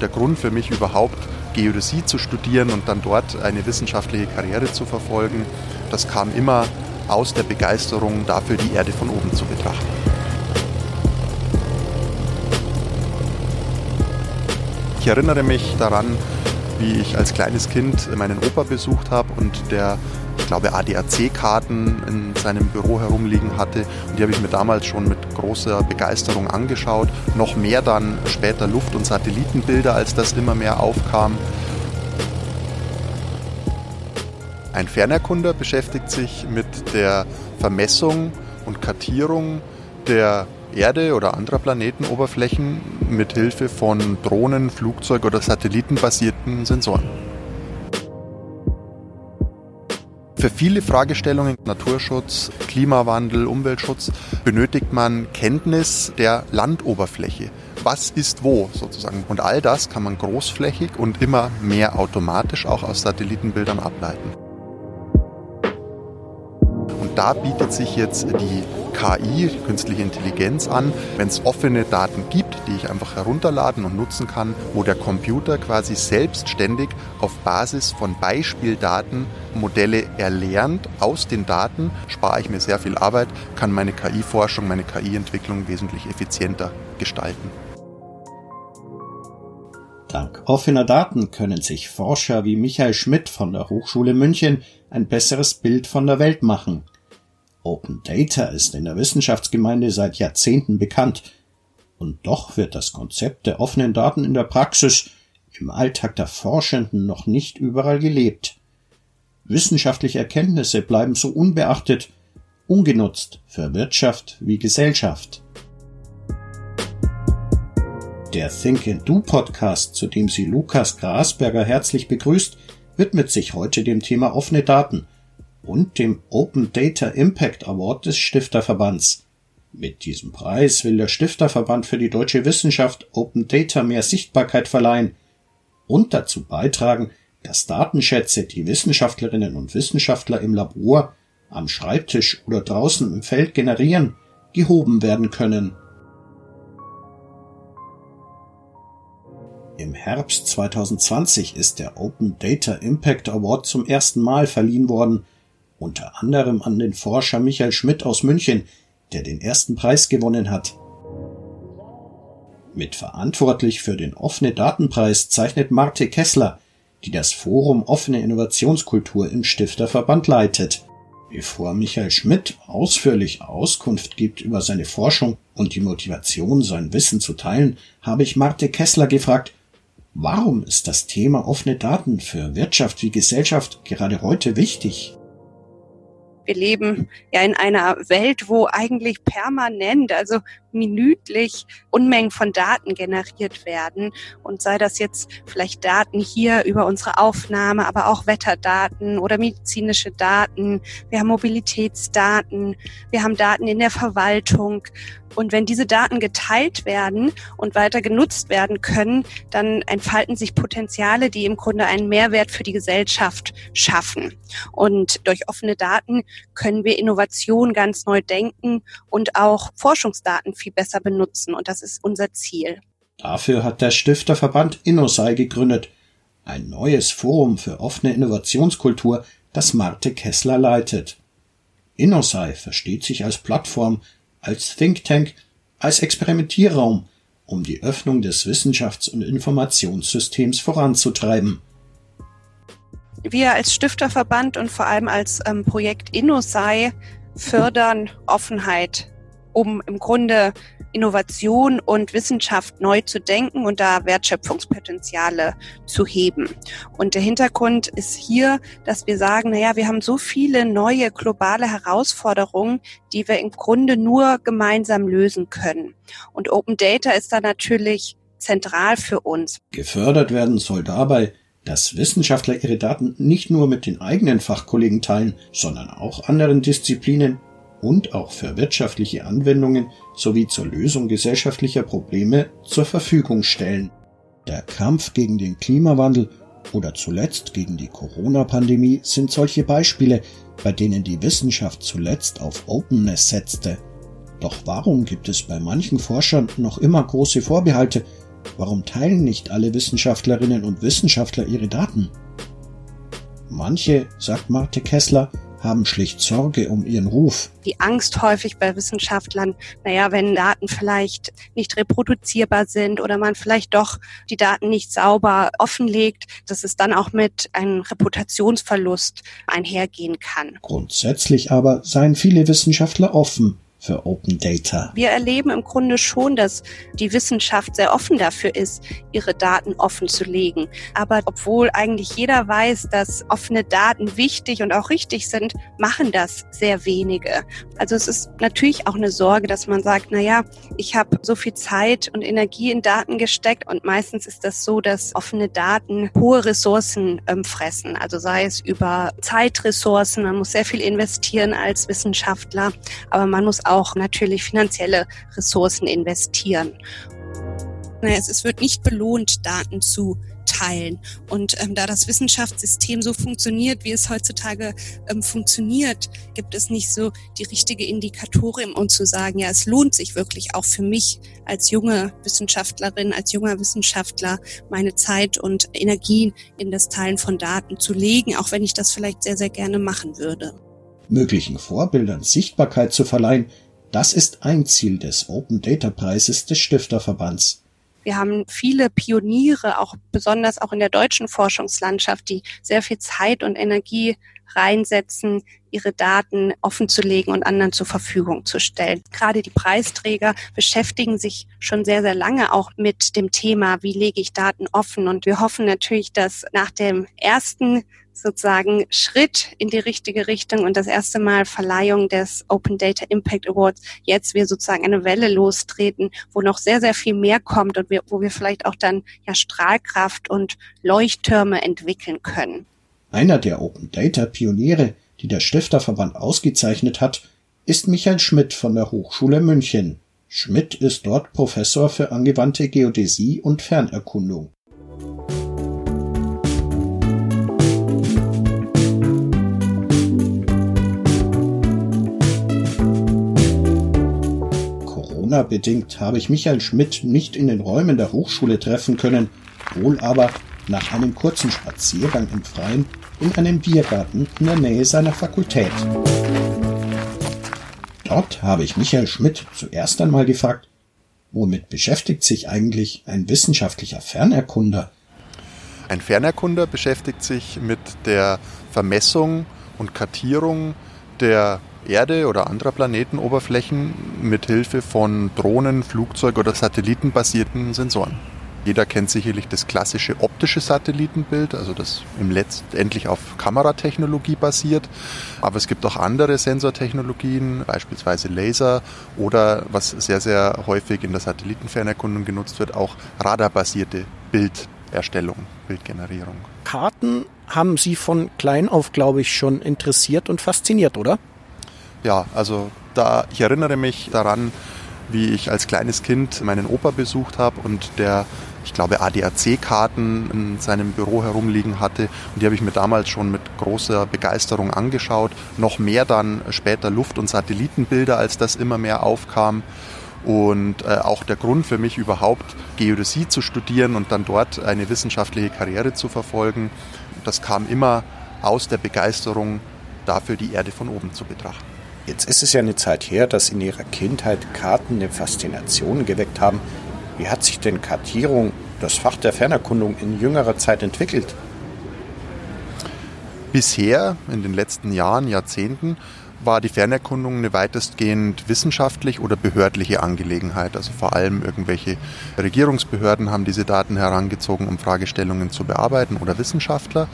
Der Grund für mich überhaupt, Geodäsie zu studieren und dann dort eine wissenschaftliche Karriere zu verfolgen, das kam immer aus der Begeisterung dafür, die Erde von oben zu betrachten. Ich erinnere mich daran, wie ich als kleines Kind meinen Opa besucht habe und der, glaube, ADAC-Karten in seinem Büro herumliegen hatte. Und die habe ich mir damals schon mit großer Begeisterung angeschaut. Noch mehr dann später Luft- und Satellitenbilder, als das immer mehr aufkam. Ein Fernerkunder beschäftigt sich mit der Vermessung und Kartierung der Erde oder anderer Planetenoberflächen mit Hilfe von Drohnen, Flugzeug- oder satellitenbasierten Sensoren. Für viele Fragestellungen Naturschutz, Klimawandel, Umweltschutz benötigt man Kenntnis der Landoberfläche. Was ist wo sozusagen? Und all das kann man großflächig und immer mehr automatisch auch aus Satellitenbildern ableiten. Da bietet sich jetzt die KI, künstliche Intelligenz an, wenn es offene Daten gibt, die ich einfach herunterladen und nutzen kann, wo der Computer quasi selbstständig auf Basis von Beispieldaten Modelle erlernt. Aus den Daten spare ich mir sehr viel Arbeit, kann meine KI-Forschung, meine KI-Entwicklung wesentlich effizienter gestalten. Dank offener Daten können sich Forscher wie Michael Schmidt von der Hochschule München ein besseres Bild von der Welt machen. Open Data ist in der Wissenschaftsgemeinde seit Jahrzehnten bekannt. Und doch wird das Konzept der offenen Daten in der Praxis im Alltag der Forschenden noch nicht überall gelebt. Wissenschaftliche Erkenntnisse bleiben so unbeachtet, ungenutzt für Wirtschaft wie Gesellschaft. Der Think and Do Podcast, zu dem sie Lukas Grasberger herzlich begrüßt, widmet sich heute dem Thema offene Daten – und dem Open Data Impact Award des Stifterverbands. Mit diesem Preis will der Stifterverband für die deutsche Wissenschaft Open Data mehr Sichtbarkeit verleihen und dazu beitragen, dass Datenschätze, die Wissenschaftlerinnen und Wissenschaftler im Labor, am Schreibtisch oder draußen im Feld generieren, gehoben werden können. Im Herbst 2020 ist der Open Data Impact Award zum ersten Mal verliehen worden – unter anderem an den Forscher Michael Schmidt aus München, der den ersten Preis gewonnen hat. Mitverantwortlich für den offene Datenpreis zeichnet Marte Kessler, die das Forum Offene Innovationskultur im Stifterverband leitet. Bevor Michael Schmidt ausführlich Auskunft gibt über seine Forschung und die Motivation, sein Wissen zu teilen, habe ich Marte Kessler gefragt, warum ist das Thema offene Daten für Wirtschaft wie Gesellschaft gerade heute wichtig? Wir leben ja in einer Welt, wo eigentlich permanent, also minütlich Unmengen von Daten generiert werden. Und sei das jetzt vielleicht Daten hier über unsere Aufnahme, aber auch Wetterdaten oder medizinische Daten. Wir haben Mobilitätsdaten. Wir haben Daten in der Verwaltung. Und wenn diese Daten geteilt werden und weiter genutzt werden können, dann entfalten sich Potenziale, die im Grunde einen Mehrwert für die Gesellschaft schaffen. Und durch offene Daten können wir Innovation ganz neu denken und auch Forschungsdaten viel besser benutzen. Und das ist unser Ziel. Dafür hat der Stifterverband InnoSci gegründet. Ein neues Forum für offene Innovationskultur, das Marte Kessler leitet. InnoSci versteht sich als Plattform, als Think Tank, als Experimentierraum, um die Öffnung des Wissenschafts- und Informationssystems voranzutreiben. Wir als Stifterverband und vor allem als ähm, Projekt InnoSci fördern Offenheit, um im Grunde Innovation und Wissenschaft neu zu denken und da Wertschöpfungspotenziale zu heben. Und der Hintergrund ist hier, dass wir sagen, naja, wir haben so viele neue globale Herausforderungen, die wir im Grunde nur gemeinsam lösen können. Und Open Data ist da natürlich zentral für uns. Gefördert werden soll dabei, dass Wissenschaftler ihre Daten nicht nur mit den eigenen Fachkollegen teilen, sondern auch anderen Disziplinen und auch für wirtschaftliche Anwendungen sowie zur Lösung gesellschaftlicher Probleme zur Verfügung stellen. Der Kampf gegen den Klimawandel oder zuletzt gegen die Corona-Pandemie sind solche Beispiele, bei denen die Wissenschaft zuletzt auf Openness setzte. Doch warum gibt es bei manchen Forschern noch immer große Vorbehalte? Warum teilen nicht alle Wissenschaftlerinnen und Wissenschaftler ihre Daten? Manche, sagt Marte Kessler, haben schlicht Sorge um ihren Ruf. Die Angst häufig bei Wissenschaftlern, naja, wenn Daten vielleicht nicht reproduzierbar sind oder man vielleicht doch die Daten nicht sauber offenlegt, dass es dann auch mit einem Reputationsverlust einhergehen kann. Grundsätzlich aber seien viele Wissenschaftler offen für Open Data. Wir erleben im Grunde schon, dass die Wissenschaft sehr offen dafür ist, ihre Daten offen zu legen. Aber obwohl eigentlich jeder weiß, dass offene Daten wichtig und auch richtig sind, machen das sehr wenige. Also es ist natürlich auch eine Sorge, dass man sagt, na ich habe so viel Zeit und Energie in Daten gesteckt und meistens ist das so, dass offene Daten hohe Ressourcen ähm, fressen. Also sei es über Zeitressourcen, man muss sehr viel investieren als Wissenschaftler, aber man muss auch natürlich finanzielle Ressourcen investieren. Es wird nicht belohnt, Daten zu teilen. Und ähm, da das Wissenschaftssystem so funktioniert, wie es heutzutage ähm, funktioniert, gibt es nicht so die richtige Indikatorin, um zu sagen, ja, es lohnt sich wirklich auch für mich als junge Wissenschaftlerin, als junger Wissenschaftler, meine Zeit und Energien in das Teilen von Daten zu legen, auch wenn ich das vielleicht sehr, sehr gerne machen würde möglichen Vorbildern Sichtbarkeit zu verleihen, das ist ein Ziel des Open Data Preises des Stifterverbands. Wir haben viele Pioniere, auch besonders auch in der deutschen Forschungslandschaft, die sehr viel Zeit und Energie reinsetzen, ihre Daten offenzulegen und anderen zur Verfügung zu stellen. Gerade die Preisträger beschäftigen sich schon sehr, sehr lange auch mit dem Thema, wie lege ich Daten offen. Und wir hoffen natürlich, dass nach dem ersten sozusagen Schritt in die richtige Richtung und das erste Mal Verleihung des Open Data Impact Awards jetzt wir sozusagen eine Welle lostreten, wo noch sehr, sehr viel mehr kommt und wir, wo wir vielleicht auch dann ja Strahlkraft und Leuchttürme entwickeln können. Einer der Open Data Pioniere, die der Stifterverband ausgezeichnet hat, ist Michael Schmidt von der Hochschule München. Schmidt ist dort Professor für angewandte Geodäsie und Fernerkundung. Corona-bedingt habe ich Michael Schmidt nicht in den Räumen der Hochschule treffen können, wohl aber nach einem kurzen Spaziergang im Freien in einem Biergarten in der Nähe seiner Fakultät. Dort habe ich Michael Schmidt zuerst einmal gefragt, womit beschäftigt sich eigentlich ein wissenschaftlicher Fernerkunder? Ein Fernerkunder beschäftigt sich mit der Vermessung und Kartierung der Erde oder anderer Planetenoberflächen mit Hilfe von Drohnen, Flugzeug- oder satellitenbasierten Sensoren. Jeder kennt sicherlich das klassische optische Satellitenbild, also das im letztendlich auf Kameratechnologie basiert. Aber es gibt auch andere Sensortechnologien, beispielsweise Laser oder was sehr, sehr häufig in der Satellitenfernerkundung genutzt wird, auch radarbasierte Bilderstellung, Bildgenerierung. Karten haben Sie von klein auf, glaube ich, schon interessiert und fasziniert, oder? Ja, also da, ich erinnere mich daran, wie ich als kleines Kind meinen Opa besucht habe und der, ich glaube, ADAC-Karten in seinem Büro herumliegen hatte. Und die habe ich mir damals schon mit großer Begeisterung angeschaut. Noch mehr dann später Luft- und Satellitenbilder, als das immer mehr aufkam. Und äh, auch der Grund für mich überhaupt, Geodäsie zu studieren und dann dort eine wissenschaftliche Karriere zu verfolgen, das kam immer aus der Begeisterung dafür, die Erde von oben zu betrachten. Jetzt ist es ja eine Zeit her, dass in Ihrer Kindheit Karten eine Faszination geweckt haben. Wie hat sich denn Kartierung, das Fach der Fernerkundung, in jüngerer Zeit entwickelt? Bisher, in den letzten Jahren, Jahrzehnten, war die Fernerkundung eine weitestgehend wissenschaftlich oder behördliche Angelegenheit. Also vor allem irgendwelche Regierungsbehörden haben diese Daten herangezogen, um Fragestellungen zu bearbeiten oder Wissenschaftler.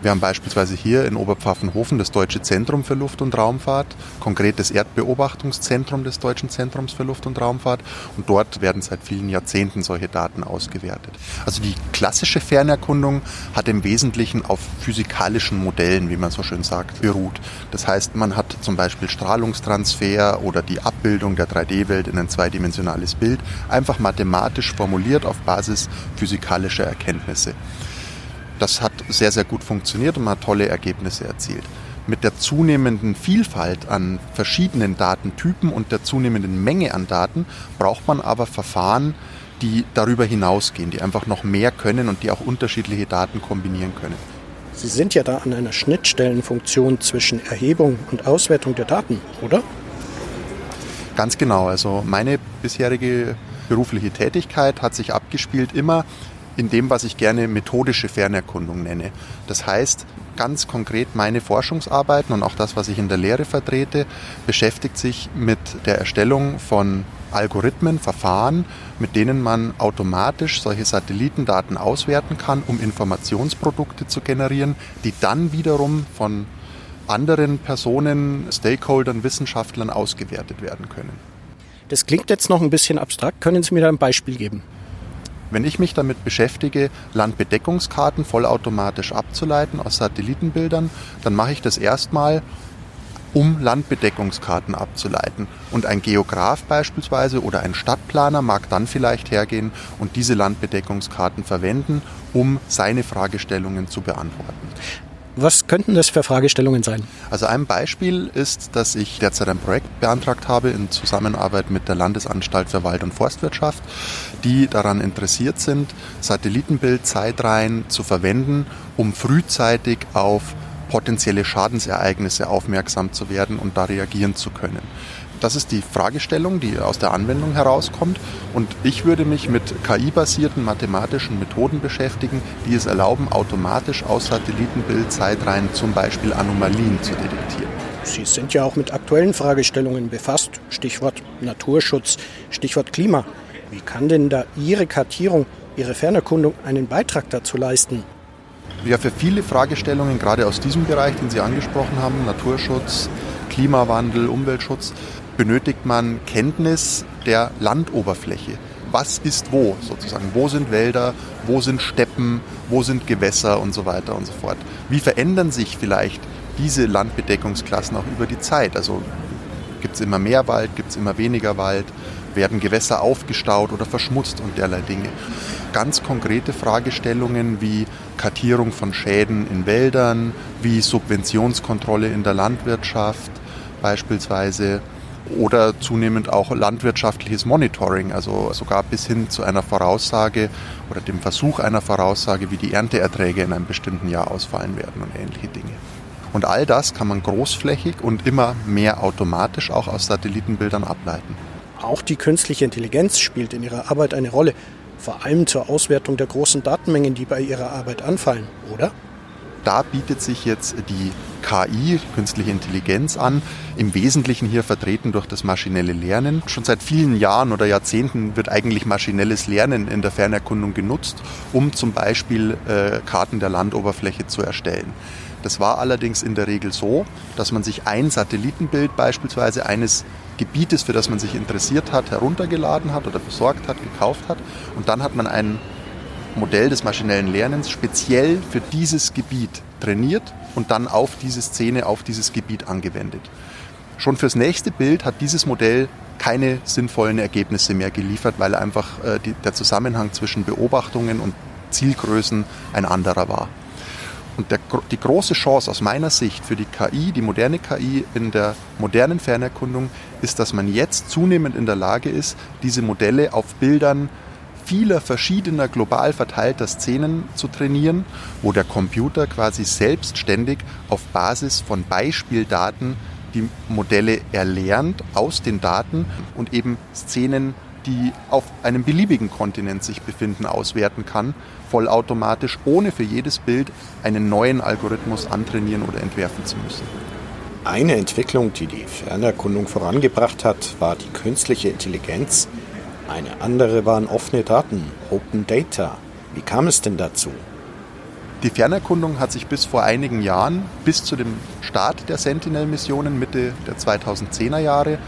Wir haben beispielsweise hier in Oberpfaffenhofen das Deutsche Zentrum für Luft- und Raumfahrt, konkret das Erdbeobachtungszentrum des Deutschen Zentrums für Luft- und Raumfahrt. Und dort werden seit vielen Jahrzehnten solche Daten ausgewertet. Also die klassische Fernerkundung hat im Wesentlichen auf physikalischen Modellen, wie man so schön sagt, beruht. Das heißt, man hat zum Beispiel Strahlungstransfer oder die Abbildung der 3D-Welt in ein zweidimensionales Bild einfach mathematisch formuliert auf Basis physikalischer Erkenntnisse. Das hat sehr, sehr gut funktioniert und man hat tolle Ergebnisse erzielt. Mit der zunehmenden Vielfalt an verschiedenen Datentypen und der zunehmenden Menge an Daten braucht man aber Verfahren, die darüber hinausgehen, die einfach noch mehr können und die auch unterschiedliche Daten kombinieren können. Sie sind ja da an einer Schnittstellenfunktion zwischen Erhebung und Auswertung der Daten, oder? Ganz genau. Also meine bisherige berufliche Tätigkeit hat sich abgespielt immer in dem, was ich gerne methodische Fernerkundung nenne. Das heißt, ganz konkret meine Forschungsarbeiten und auch das, was ich in der Lehre vertrete, beschäftigt sich mit der Erstellung von Algorithmen, Verfahren, mit denen man automatisch solche Satellitendaten auswerten kann, um Informationsprodukte zu generieren, die dann wiederum von anderen Personen, Stakeholdern, Wissenschaftlern ausgewertet werden können. Das klingt jetzt noch ein bisschen abstrakt. Können Sie mir da ein Beispiel geben? Wenn ich mich damit beschäftige, Landbedeckungskarten vollautomatisch abzuleiten aus Satellitenbildern, dann mache ich das erstmal, um Landbedeckungskarten abzuleiten. Und ein Geograf beispielsweise oder ein Stadtplaner mag dann vielleicht hergehen und diese Landbedeckungskarten verwenden, um seine Fragestellungen zu beantworten. Was könnten das für Fragestellungen sein? Also ein Beispiel ist, dass ich derzeit ein Projekt beantragt habe in Zusammenarbeit mit der Landesanstalt für Wald- und Forstwirtschaft, die daran interessiert sind, Satellitenbildzeitreihen zu verwenden, um frühzeitig auf potenzielle Schadensereignisse aufmerksam zu werden und da reagieren zu können. Das ist die Fragestellung, die aus der Anwendung herauskommt. Und ich würde mich mit KI-basierten mathematischen Methoden beschäftigen, die es erlauben, automatisch aus Satellitenbildzeitreihen zum Beispiel Anomalien zu detektieren. Sie sind ja auch mit aktuellen Fragestellungen befasst. Stichwort Naturschutz, Stichwort Klima. Wie kann denn da Ihre Kartierung, Ihre Fernerkundung einen Beitrag dazu leisten? Ja, für viele Fragestellungen, gerade aus diesem Bereich, den Sie angesprochen haben, Naturschutz, Klimawandel, Umweltschutz, benötigt man Kenntnis der Landoberfläche. Was ist wo sozusagen? Wo sind Wälder? Wo sind Steppen? Wo sind Gewässer und so weiter und so fort? Wie verändern sich vielleicht diese Landbedeckungsklassen auch über die Zeit? Also gibt es immer mehr Wald, gibt es immer weniger Wald? Werden Gewässer aufgestaut oder verschmutzt und derlei Dinge? Ganz konkrete Fragestellungen wie Kartierung von Schäden in Wäldern, wie Subventionskontrolle in der Landwirtschaft beispielsweise oder zunehmend auch landwirtschaftliches Monitoring, also sogar bis hin zu einer Voraussage oder dem Versuch einer Voraussage, wie die Ernteerträge in einem bestimmten Jahr ausfallen werden und ähnliche Dinge. Und all das kann man großflächig und immer mehr automatisch auch aus Satellitenbildern ableiten. Auch die künstliche Intelligenz spielt in ihrer Arbeit eine Rolle, vor allem zur Auswertung der großen Datenmengen, die bei ihrer Arbeit anfallen, oder? Da bietet sich jetzt die KI, künstliche Intelligenz an, im Wesentlichen hier vertreten durch das maschinelle Lernen. Schon seit vielen Jahren oder Jahrzehnten wird eigentlich maschinelles Lernen in der Fernerkundung genutzt, um zum Beispiel äh, Karten der Landoberfläche zu erstellen. Das war allerdings in der Regel so, dass man sich ein Satellitenbild beispielsweise eines Gebietes, für das man sich interessiert hat, heruntergeladen hat oder besorgt hat, gekauft hat und dann hat man einen Modell des maschinellen Lernens speziell für dieses Gebiet trainiert und dann auf diese Szene, auf dieses Gebiet angewendet. Schon fürs nächste Bild hat dieses Modell keine sinnvollen Ergebnisse mehr geliefert, weil einfach äh, die, der Zusammenhang zwischen Beobachtungen und Zielgrößen ein anderer war. Und der, die große Chance aus meiner Sicht für die KI, die moderne KI in der modernen Fernerkundung, ist, dass man jetzt zunehmend in der Lage ist, diese Modelle auf Bildern vieler verschiedener global verteilter Szenen zu trainieren, wo der Computer quasi selbstständig auf Basis von Beispieldaten die Modelle erlernt aus den Daten und eben Szenen, die auf einem beliebigen Kontinent sich befinden, auswerten kann, vollautomatisch, ohne für jedes Bild einen neuen Algorithmus antrainieren oder entwerfen zu müssen. Eine Entwicklung, die die Fernerkundung vorangebracht hat, war die künstliche Intelligenz, eine andere waren offene Daten, Open Data. Wie kam es denn dazu? Die Fernerkundung hat sich bis vor einigen Jahren, bis zu dem Start der Sentinel-Missionen Mitte der 2010er Jahre,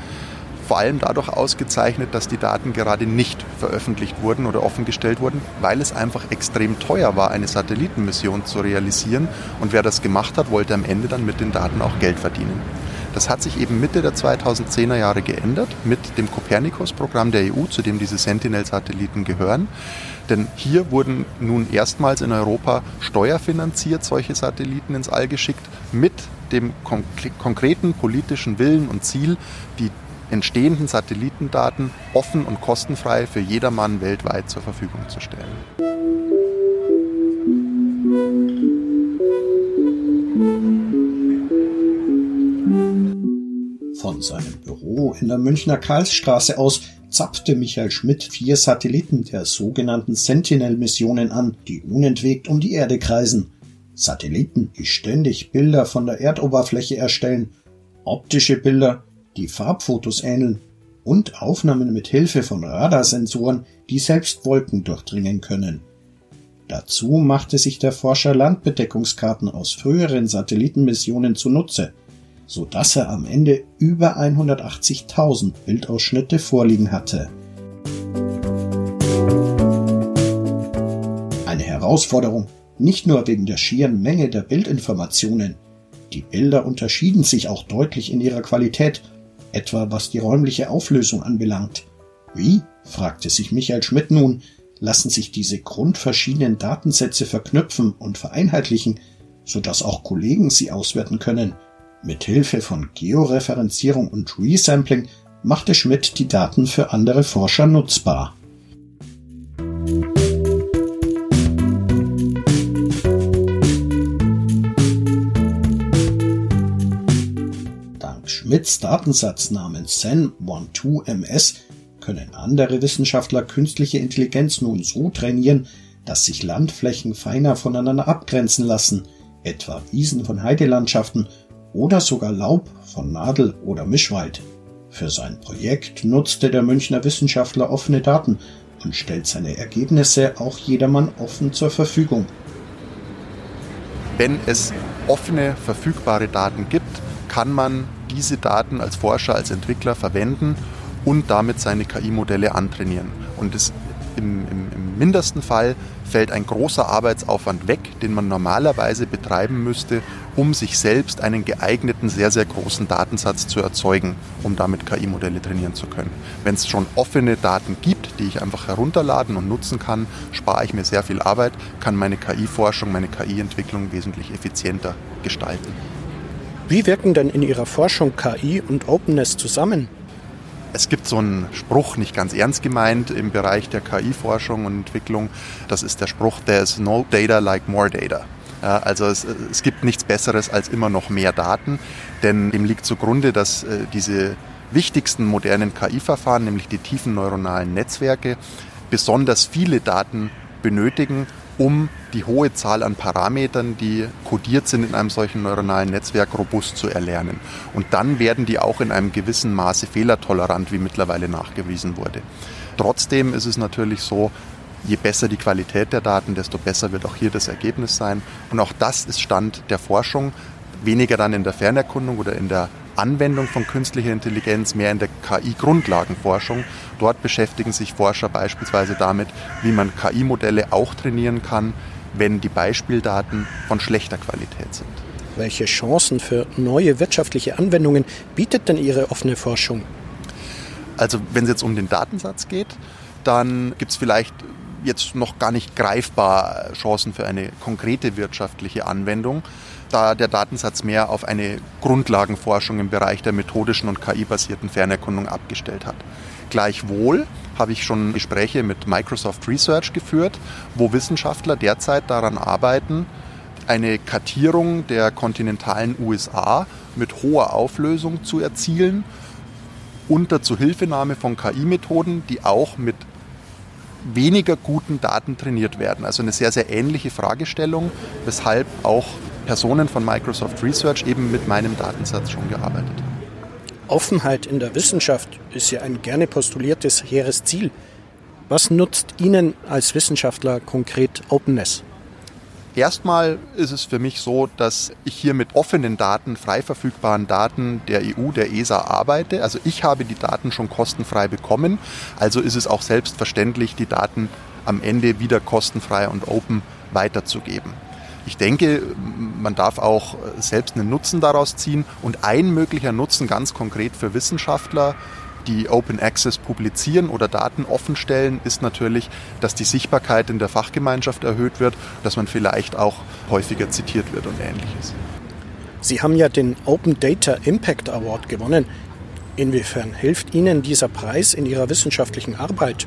vor allem dadurch ausgezeichnet, dass die Daten gerade nicht veröffentlicht wurden oder offengestellt wurden, weil es einfach extrem teuer war, eine Satellitenmission zu realisieren. Und wer das gemacht hat, wollte am Ende dann mit den Daten auch Geld verdienen. Das hat sich eben Mitte der 2010er Jahre geändert mit dem Copernicus-Programm der EU, zu dem diese Sentinel-Satelliten gehören. Denn hier wurden nun erstmals in Europa steuerfinanziert solche Satelliten ins All geschickt mit dem konkreten politischen Willen und Ziel, die entstehenden Satellitendaten offen und kostenfrei für jedermann weltweit zur Verfügung zu stellen. Von seinem Büro in der Münchner Karlsstraße aus zapfte Michael Schmidt vier Satelliten der sogenannten Sentinel-Missionen an, die unentwegt um die Erde kreisen. Satelliten, die ständig Bilder von der Erdoberfläche erstellen, optische Bilder, die Farbfotos ähneln und Aufnahmen mit Hilfe von Radarsensoren, die selbst Wolken durchdringen können. Dazu machte sich der Forscher Landbedeckungskarten aus früheren Satellitenmissionen zunutze, so dass er am Ende über 180.000 Bildausschnitte vorliegen hatte. Eine Herausforderung, nicht nur wegen der schieren Menge der Bildinformationen. Die Bilder unterschieden sich auch deutlich in ihrer Qualität etwa was die räumliche Auflösung anbelangt. Wie, fragte sich Michael Schmidt nun, lassen sich diese grundverschiedenen Datensätze verknüpfen und vereinheitlichen, sodass auch Kollegen sie auswerten können. Mit Hilfe von Georeferenzierung und Resampling machte Schmidt die Daten für andere Forscher nutzbar. Schmidts Datensatz namens SEN12MS können andere Wissenschaftler künstliche Intelligenz nun so trainieren, dass sich Landflächen feiner voneinander abgrenzen lassen, etwa Wiesen von Heidelandschaften oder sogar Laub von Nadel- oder Mischwald. Für sein Projekt nutzte der Münchner Wissenschaftler offene Daten und stellt seine Ergebnisse auch jedermann offen zur Verfügung. Wenn es offene, verfügbare Daten gibt, kann man diese Daten als Forscher, als Entwickler verwenden und damit seine KI-Modelle antrainieren. Und das im, im, im, mindesten Fall fällt ein großer Arbeitsaufwand weg, den man normalerweise betreiben müsste, um sich selbst einen geeigneten, sehr, sehr großen Datensatz zu erzeugen, um damit KI-Modelle trainieren zu können. Wenn es schon offene Daten gibt, die ich einfach herunterladen und nutzen kann, spare ich mir sehr viel Arbeit, kann meine KI-Forschung, meine KI-Entwicklung wesentlich effizienter gestalten. Wie wirken denn in Ihrer Forschung KI und Openness zusammen? Es gibt so einen Spruch, nicht ganz ernst gemeint, im Bereich der KI-Forschung und Entwicklung. Das ist der Spruch, there's no data like more data. Also es, es, gibt nichts Besseres als immer noch mehr Daten, denn dem liegt zugrunde, dass äh, diese wichtigsten modernen KI-Verfahren, nämlich die tiefen neuronalen Netzwerke, besonders viele Daten benötigen, um die hohe Zahl an Parametern, die kodiert sind in einem solchen neuronalen Netzwerk, robust zu erlernen. Und dann werden die auch in einem gewissen Maße fehlertolerant, wie mittlerweile nachgewiesen wurde. Trotzdem ist es natürlich so, je besser die Qualität der Daten, desto besser wird auch hier das Ergebnis sein. Und auch das ist Stand der Forschung, weniger dann in der Fernerkundung oder in der Anwendung von künstlicher Intelligenz, mehr in der KI-Grundlagenforschung. Dort beschäftigen sich Forscher beispielsweise damit, wie man KI-Modelle auch trainieren kann, wenn die Beispieldaten von schlechter Qualität sind. Welche Chancen für neue wirtschaftliche Anwendungen bietet denn Ihre offene Forschung? Also wenn es jetzt um den Datensatz geht, dann gibt es vielleicht jetzt noch gar nicht greifbar Chancen für eine konkrete wirtschaftliche Anwendung da der Datensatz mehr auf eine Grundlagenforschung im Bereich der methodischen und KI-basierten Fernerkundung abgestellt hat. Gleichwohl habe ich schon Gespräche mit Microsoft Research geführt, wo Wissenschaftler derzeit daran arbeiten, eine Kartierung der kontinentalen USA mit hoher Auflösung zu erzielen, unter Zuhilfenahme von KI-Methoden, die auch mit weniger guten Daten trainiert werden. Also eine sehr, sehr ähnliche Fragestellung, weshalb auch Personen von Microsoft Research eben mit meinem Datensatz schon gearbeitet haben. Offenheit in der Wissenschaft ist ja ein gerne postuliertes hehres Ziel. Was nutzt Ihnen als Wissenschaftler konkret Openness? Erstmal ist es für mich so, dass ich hier mit offenen Daten, frei verfügbaren Daten der EU, der ESA arbeite. Also ich habe die Daten schon kostenfrei bekommen. Also ist es auch selbstverständlich, die Daten am Ende wieder kostenfrei und open weiterzugeben. Ich denke, man darf auch selbst einen Nutzen daraus ziehen und ein möglicher Nutzen ganz konkret für Wissenschaftler die Open Access publizieren oder Daten offenstellen, ist natürlich, dass die Sichtbarkeit in der Fachgemeinschaft erhöht wird, dass man vielleicht auch häufiger zitiert wird und ähnliches. Sie haben ja den Open Data Impact Award gewonnen. Inwiefern hilft Ihnen dieser Preis in Ihrer wissenschaftlichen Arbeit?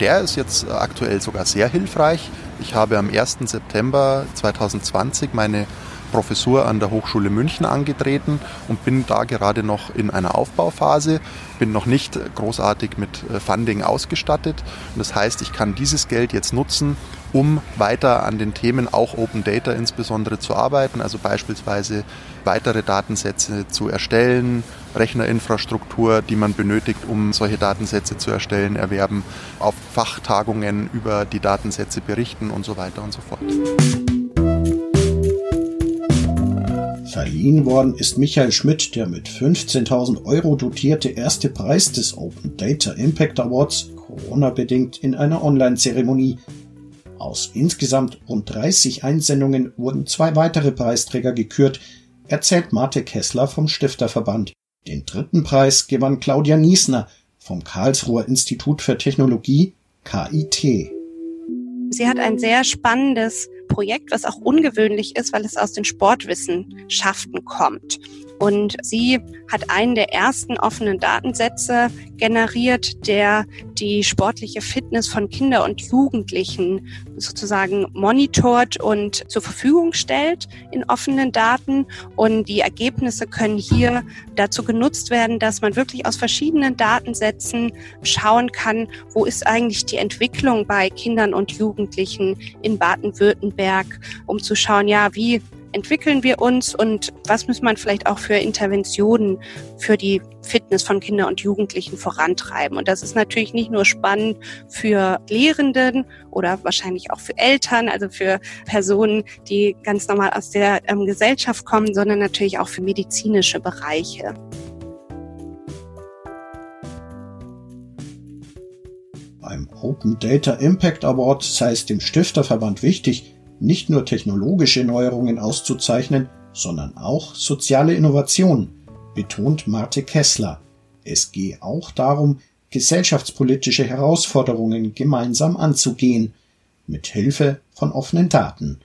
Der ist jetzt aktuell sogar sehr hilfreich. Ich habe am 1. September 2020 meine Professur an der Hochschule München angetreten und bin da gerade noch in einer Aufbauphase, bin noch nicht großartig mit äh, Funding ausgestattet. Und das heißt, ich kann dieses Geld jetzt nutzen, um weiter an den Themen auch Open Data insbesondere zu arbeiten, also beispielsweise weitere Datensätze zu erstellen, Rechnerinfrastruktur, die man benötigt, um solche Datensätze zu erstellen, erwerben, auf Fachtagungen über die Datensätze berichten und so weiter und so fort. Verliehen worden ist Michael Schmidt der mit 15.000 Euro dotierte erste Preis des Open Data Impact Awards, Corona-bedingt in einer Online-Zeremonie. Aus insgesamt rund 30 Einsendungen wurden zwei weitere Preisträger gekürt, erzählt Marte Kessler vom Stifterverband. Den dritten Preis gewann Claudia Niesner vom Karlsruher Institut für Technologie KIT. Sie hat ein sehr spannendes Projekt, was auch ungewöhnlich ist, weil es aus den Sportwissenschaften kommt. Und sie hat einen der ersten offenen Datensätze generiert, der die sportliche Fitness von Kinder und Jugendlichen sozusagen monitort und zur Verfügung stellt in offenen Daten. Und die Ergebnisse können hier dazu genutzt werden, dass man wirklich aus verschiedenen Datensätzen schauen kann, wo ist eigentlich die Entwicklung bei Kindern und Jugendlichen in Baden-Württemberg, um zu schauen, ja, wie entwickeln wir uns und was muss man vielleicht auch für Interventionen für die Fitness von Kindern und Jugendlichen vorantreiben. Und das ist natürlich nicht nur spannend für Lehrenden oder wahrscheinlich auch für Eltern, also für Personen, die ganz normal aus der ähm, Gesellschaft kommen, sondern natürlich auch für medizinische Bereiche. Beim Open Data Impact Award sei es dem Stifterverband wichtig, nicht nur technologische Neuerungen auszuzeichnen, sondern auch soziale Innovation, betont Marte Kessler. Es gehe auch darum, gesellschaftspolitische Herausforderungen gemeinsam anzugehen, mit Hilfe von offenen Daten.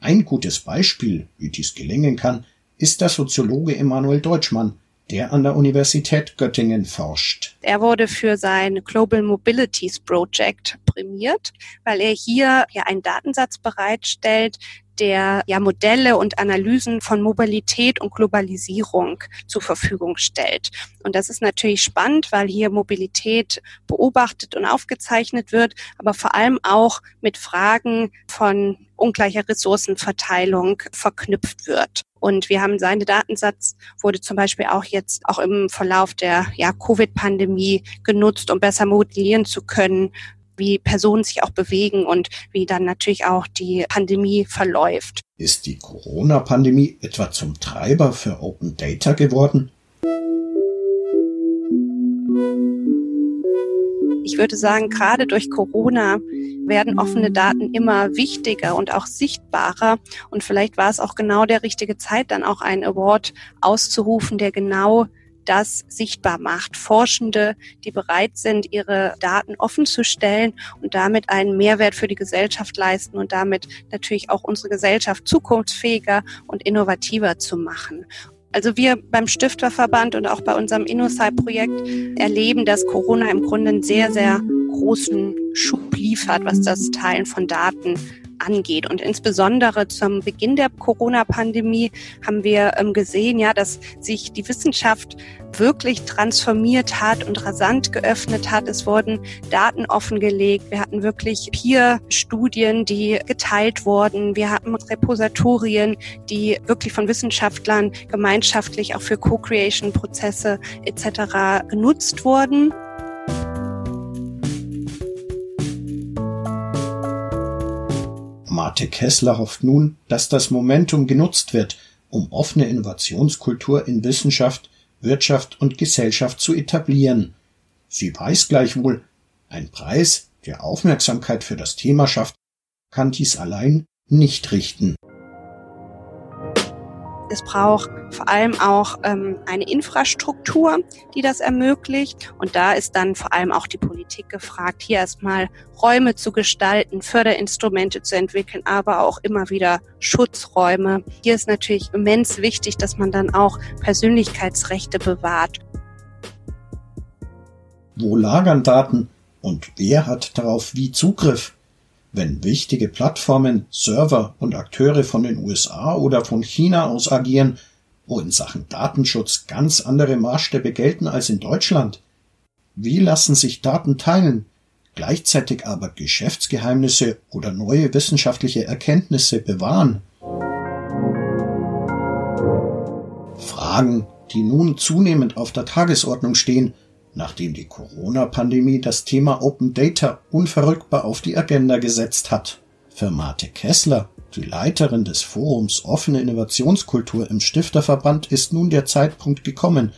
Ein gutes Beispiel, wie dies gelingen kann, ist der Soziologe Emanuel Deutschmann, der an der Universität Göttingen forscht. Er wurde für sein Global Mobilities Project prämiert, weil er hier ja einen Datensatz bereitstellt, der ja Modelle und Analysen von Mobilität und Globalisierung zur Verfügung stellt. Und das ist natürlich spannend, weil hier Mobilität beobachtet und aufgezeichnet wird, aber vor allem auch mit Fragen von ungleicher Ressourcenverteilung verknüpft wird. Und wir haben seine Datensatz wurde zum Beispiel auch jetzt auch im Verlauf der ja, Covid-Pandemie genutzt, um besser modellieren zu können, wie Personen sich auch bewegen und wie dann natürlich auch die Pandemie verläuft. Ist die Corona-Pandemie etwa zum Treiber für Open Data geworden? Ich würde sagen, gerade durch Corona werden offene Daten immer wichtiger und auch sichtbarer. Und vielleicht war es auch genau der richtige Zeit, dann auch einen Award auszurufen, der genau das sichtbar macht. Forschende, die bereit sind, ihre Daten offen zu stellen und damit einen Mehrwert für die Gesellschaft leisten und damit natürlich auch unsere Gesellschaft zukunftsfähiger und innovativer zu machen. Also wir beim Stifterverband und auch bei unserem InnoSci-Projekt erleben, dass Corona im Grunde einen sehr, sehr großen Schub liefert, was das Teilen von Daten angeht. Und insbesondere zum Beginn der Corona-Pandemie haben wir ähm, gesehen, ja, dass sich die Wissenschaft wirklich transformiert hat und rasant geöffnet hat. Es wurden Daten offengelegt. Wir hatten wirklich Peer-Studien, die geteilt wurden. Wir hatten Repositorien, die wirklich von Wissenschaftlern gemeinschaftlich auch für Co-Creation-Prozesse etc. genutzt wurden. Marte Kessler hofft nun, dass das Momentum genutzt wird, um offene Innovationskultur in Wissenschaft, Wirtschaft und Gesellschaft zu etablieren. Sie weiß gleichwohl, ein Preis, der Aufmerksamkeit für das Thema schafft, kann dies allein nicht richten. Es braucht vor allem auch ähm, eine Infrastruktur, die das ermöglicht. Und da ist dann vor allem auch die Politik gefragt, hier erstmal Räume zu gestalten, Förderinstrumente zu entwickeln, aber auch immer wieder Schutzräume. Hier ist natürlich immens wichtig, dass man dann auch Persönlichkeitsrechte bewahrt. Wo lagern Daten und wer hat darauf wie Zugriff? Wenn wichtige Plattformen, Server und Akteure von den USA oder von China aus agieren, wo in Sachen Datenschutz ganz andere Maßstäbe gelten als in Deutschland? Wie lassen sich Daten teilen, gleichzeitig aber Geschäftsgeheimnisse oder neue wissenschaftliche Erkenntnisse bewahren? Fragen, die nun zunehmend auf der Tagesordnung stehen nachdem die Corona-Pandemie das Thema Open Data unverrückbar auf die Agenda gesetzt hat. Für Marte Kessler, die Leiterin des Forums Offene Innovationskultur im Stifterverband, ist nun der Zeitpunkt gekommen,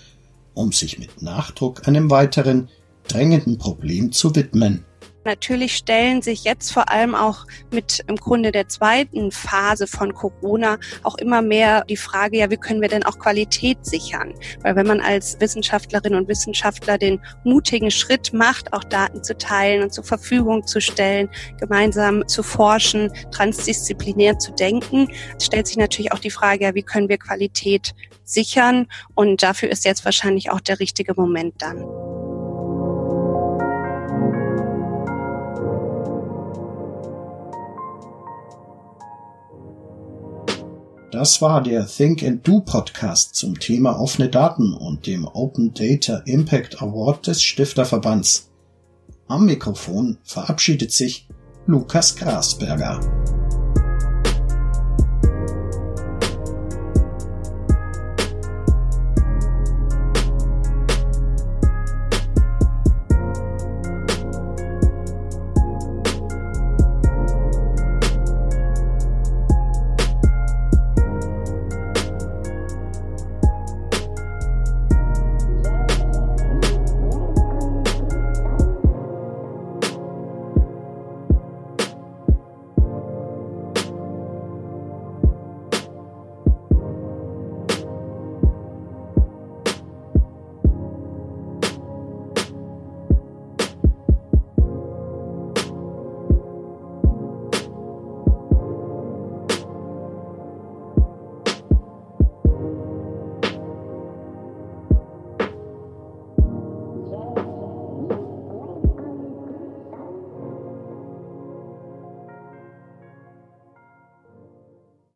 um sich mit Nachdruck einem weiteren drängenden Problem zu widmen. Natürlich stellen sich jetzt vor allem auch mit im Grunde der zweiten Phase von Corona auch immer mehr die Frage, ja, wie können wir denn auch Qualität sichern? Weil wenn man als Wissenschaftlerin und Wissenschaftler den mutigen Schritt macht, auch Daten zu teilen und zur Verfügung zu stellen, gemeinsam zu forschen, transdisziplinär zu denken, stellt sich natürlich auch die Frage, ja, wie können wir Qualität sichern? Und dafür ist jetzt wahrscheinlich auch der richtige Moment dann. Das war der Think and Do Podcast zum Thema offene Daten und dem Open Data Impact Award des Stifterverbands. Am Mikrofon verabschiedet sich Lukas Grasberger.